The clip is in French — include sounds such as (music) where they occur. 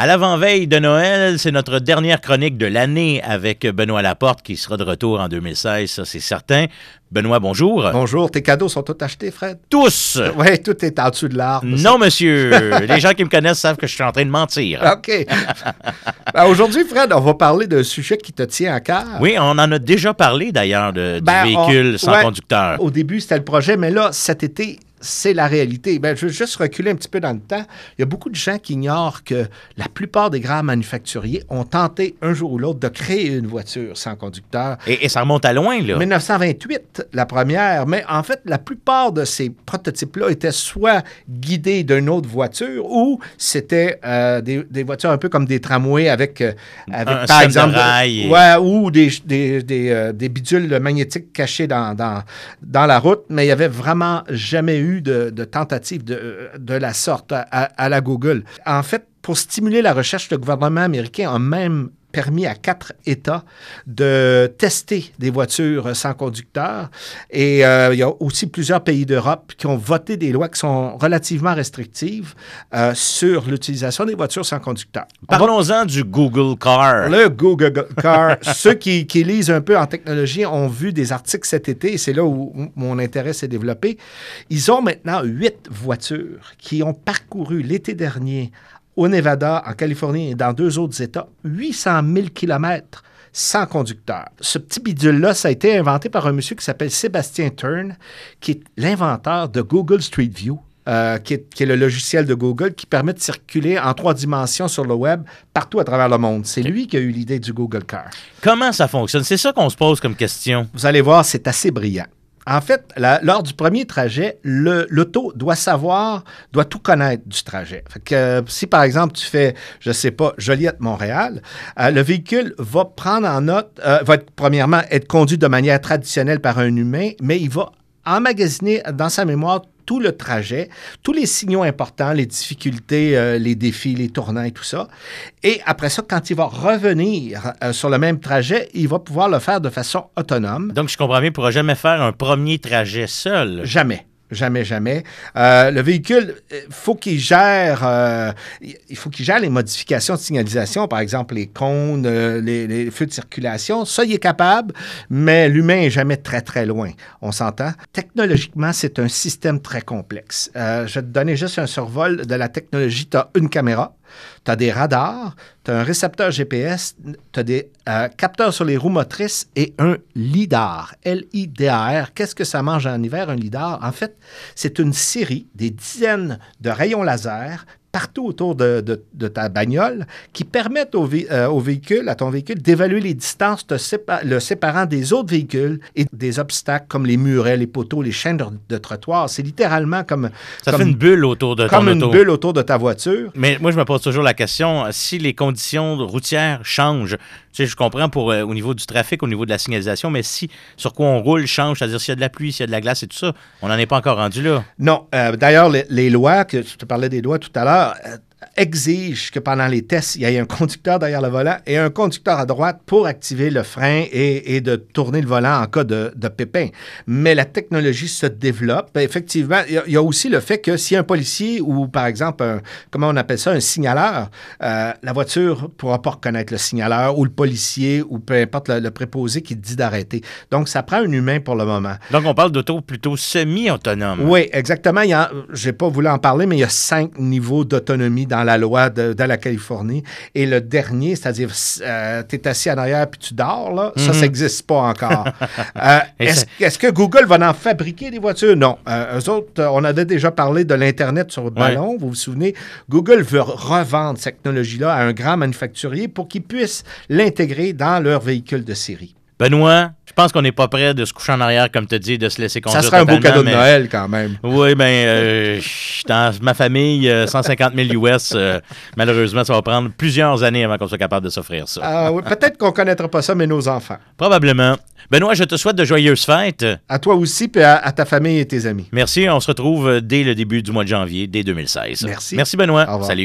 À l'avant-veille de Noël, c'est notre dernière chronique de l'année avec Benoît Laporte qui sera de retour en 2016, ça c'est certain. Benoît, bonjour. Bonjour, tes cadeaux sont tous achetés, Fred? Tous! (laughs) Oui, tout est en dessous de l'arbre. Non, monsieur. (laughs) Les gens qui me connaissent savent que je suis en train de mentir. OK. (laughs) Ben, Aujourd'hui, Fred, on va parler d'un sujet qui te tient à cœur. Oui, on en a déjà parlé d'ailleurs de, Ben, du on- véhicule sans ouais. conducteur. Au début, c'était le projet, mais là, cet été, c'est la réalité. Ben, je veux juste reculer un petit peu dans le temps. Il y a beaucoup de gens qui ignorent que la plupart des grands manufacturiers ont tenté un jour ou l'autre de créer une voiture sans conducteur. Et, et ça remonte à loin, là. 1928, la première, mais en fait, la plupart de ces prototypes-là étaient soit guidés d'une autre voiture ou c'était euh, des, des voitures un peu comme des tramways avec, euh, avec Un système de de- rails et- ouais, ou des, des, des, euh, des bidules magnétiques cachés dans, dans, dans la route, mais il n'y avait vraiment jamais eu de, de tentative de, la sorte à, à- à la Google. En fait, pour stimuler la recherche, le gouvernement américain a même permis à quatre États de tester des voitures sans conducteur. Et euh, il y a aussi plusieurs pays d'Europe qui ont voté des lois qui sont relativement restrictives euh, sur l'utilisation des voitures sans conducteur. Parlons-en du Google Car. le Google Car, (laughs) ceux qui, qui lisent un peu en technologie ont vu des articles cet été, et c'est là où mon intérêt s'est développé. Ils ont maintenant huit voitures qui ont parcouru l'été dernier au Nevada, en Californie et dans deux autres États, 800 000 kilomètres sans conducteur. Ce petit bidule-là, ça a été inventé par un monsieur qui s'appelle Sébastien Turn, qui est l'inventeur de Google Street View. euh, qui, est, qui est le logiciel de Google qui permet de circuler en trois dimensions sur le web partout à travers le monde. C'est lui qui a eu l'idée du Google Car. Comment ça fonctionne? C'est ça qu'on se pose comme question. Vous allez voir, c'est assez brillant. En fait, lors du premier trajet, l'auto doit savoir, doit tout connaître du trajet. Euh, si par exemple tu fais, je sais pas, Joliette-Montréal, euh, le véhicule va prendre en note, euh, va premièrement être conduit de manière traditionnelle par un humain, mais il va emmagasiner dans sa mémoire tout le trajet, tous les signaux importants, les difficultés, euh, les défis, les tournants et tout ça. Et après ça, quand il va revenir euh, sur le même trajet, il va pouvoir le faire de façon autonome. Donc, je comprends bien, il ne pourra jamais faire un premier trajet seul. Jamais. Jamais, jamais. Euh, le véhicule, il faut qu'il gère, euh, il faut qu'il gère les modifications de signalisation, par exemple les cônes, euh, les, les feux de circulation. Ça, il est capable, mais l'humain est jamais très, très loin. On s'entend? Technologiquement, c'est un système très complexe. Euh, je vais te donner juste un survol de la technologie. Tu as une caméra, tu as des radars, tu as un récepteur GPS, tu as des euh, capteurs sur les roues motrices et un LIDAR. L-I-D-A-R. Qu'est-ce que ça mange en hiver, un LIDAR? En fait, c'est une série, des dizaines de rayons laser partout autour de, de- de ta bagnole qui permettent au, vé- euh, au véhicule, à ton véhicule, d'évaluer les distances te sépa- le séparant des autres véhicules et des obstacles comme les murets, les poteaux, les chaînes de, de trottoir. C'est littéralement comme, Ça comme, fait une bulle autour de comme ton une auto. bulle autour de ta voiture. Mais moi, je me pose toujours la question, si les conditions routières changent, tu sais, je comprends pour, euh, au niveau du trafic, au niveau de la signalisation, mais si sur quoi on roule change, c'est-à-dire s'il y a de la pluie, s'il y a de la glace et tout ça, on n'en est pas encore rendu là. Non. euh, D'ailleurs, les, les lois, que je te parlais des lois tout à l'heure, euh, exigent que pendant les tests, il y ait un conducteur derrière le volant et un conducteur à droite pour activer le frein et, et de tourner le volant en cas de, de pépin. Mais la technologie se développe. Effectivement, il y a- il y, a aussi le fait que si un policier ou, par exemple, un, comment on appelle ça, un signaleur, euh, la voiture ne pourra pas reconnaître le signaleur ou le policier ou peu importe le, le préposé qui dit d'arrêter. Donc, ça prend un humain pour le moment. Donc, on parle d'auto plutôt semi-autonome. Oui, exactement. A- j'ai pas voulu en parler, mais il y a cinq niveaux d'autonomie dans la loi de, de la Californie. Et le dernier, c'est-à-dire, tu es assis en arrière puis tu dors, là, ça, ça n'existe pas encore. (laughs) Euh, est-ce, que Google va en fabriquer des voitures? Non. Euh, eux autres, euh, on avait déjà parlé de l'Internet sur le ballon, vous vous souvenez? Google veut revendre cette technologie-là à un grand manufacturier pour qu'il puisse l'intégrer dans leur véhicule de série. Benoît, je pense qu'on n'est pas prêt de se coucher en arrière, comme tu dis, de se laisser conduire Ça serait un beau cadeau de Noël quand même. Oui, bien, euh, dans ma famille, euh, 150 000 US, euh, malheureusement, ça va prendre plusieurs années avant qu'on soit capable de s'offrir ça. Ah oui, peut-être qu'on ne connaîtra pas ça, mais nos enfants. Probablement. Benoît, je te souhaite de joyeuses fêtes. À toi aussi, puis à, à ta famille et tes amis. Merci. On se retrouve dès le début du mois de janvier, dès 2016. Merci. Merci, Benoît. Au revoir. Salut.